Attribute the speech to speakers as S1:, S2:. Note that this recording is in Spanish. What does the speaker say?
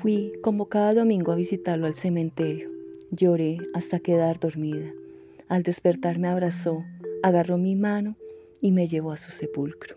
S1: Fui como cada domingo a visitarlo al cementerio. Lloré hasta quedar dormida. Al despertar me abrazó, agarró mi mano y me llevó a su sepulcro.